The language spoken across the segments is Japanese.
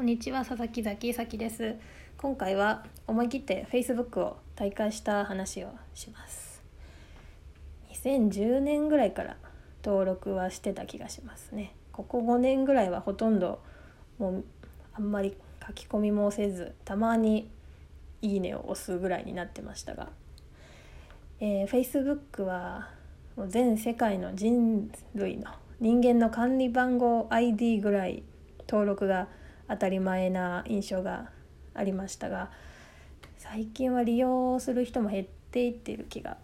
こんにちは佐々木崎咲です。今回は思い切って Facebook を大会した話をします。2010年ぐらいから登録はしてた気がしますね。ここ5年ぐらいはほとんどもうあんまり書き込みもせずたまにいいねを押すぐらいになってましたが、えー、Facebook はもう全世界の人類の人間の管理番号 ID ぐらい登録が当たり前な印象がありましたが最近は利用する人も減っていっている気が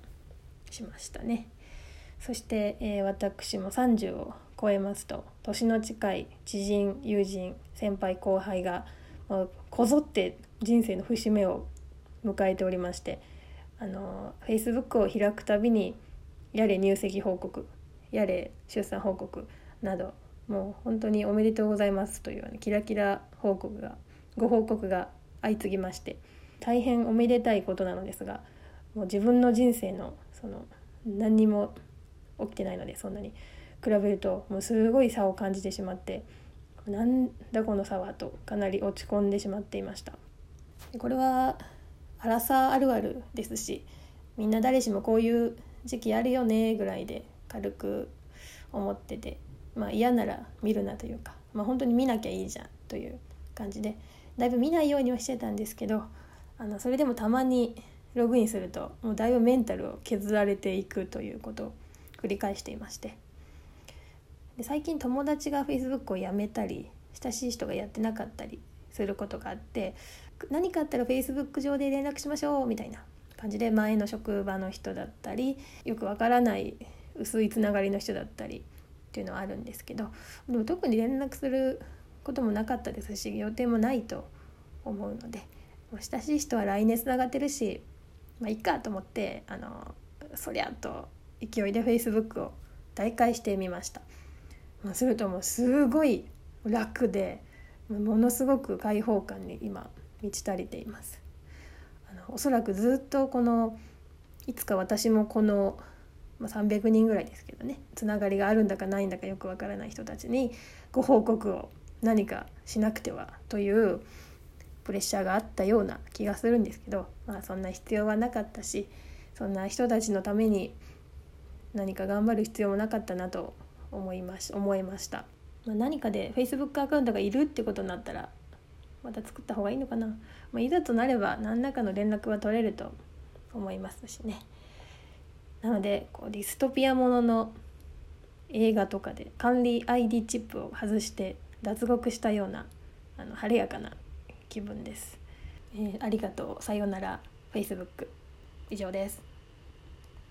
しましたね。そして、えー、私も30を超えますと年の近い知人友人先輩後輩がもうこぞって人生の節目を迎えておりましてあの Facebook を開くたびにやれ入籍報告やれ出産報告などもう本当におめでとうございますというキラキラ報告がご報告が相次ぎまして大変おめでたいことなのですがもう自分の人生のその何にも起きてないのでそんなに比べるともうすごい差を感じてしまってなんだこの差はとかなり落ち込んでしまっていました。これはアラサーあるあるですしみんな誰しもこういう時期あるよねぐらいで軽く思っててまあ、嫌なら見るなというか、まあ、本当に見なきゃいいじゃんという感じでだいぶ見ないようにはしてたんですけどあのそれでもたまにログインするともうだいぶメンタルを削られていくということを繰り返していまして。で最近友達が Facebook をやめたり親しい人がやってなかったりすることがあって何かあったら Facebook 上で連絡しましょうみたいな感じで前の職場の人だったりよくわからない薄いつながりの人だったりっていうのはあるんですけどでも特に連絡することもなかったですし予定もないと思うので親しい人は LINE でつながってるしまあいいかと思ってあのそりゃと勢いで Facebook を大会してみました。まあ、するともうすごい楽でものすごく開放感に今満ち足りています。あのおそらくずっとこのいつか私もこのまあ、300人ぐらいですけどねつながりがあるんだかないんだかよくわからない人たちにご報告を何かしなくてはというプレッシャーがあったような気がするんですけど、まあ、そんな必要はなかったしそんな人たちのために何か頑張る必要もなかったなと思いまし思いました、まあ、何かで Facebook アカウントがいるってことになったらまた作った方がいいのかな、まあ、いざとなれば何らかの連絡は取れると思いますしね。なのでこうディストピアものの映画とかで管理 ID チップを外して脱獄したようなあの晴れやかな気分です、えー、ありがとう。さようなら。Facebook 以上です。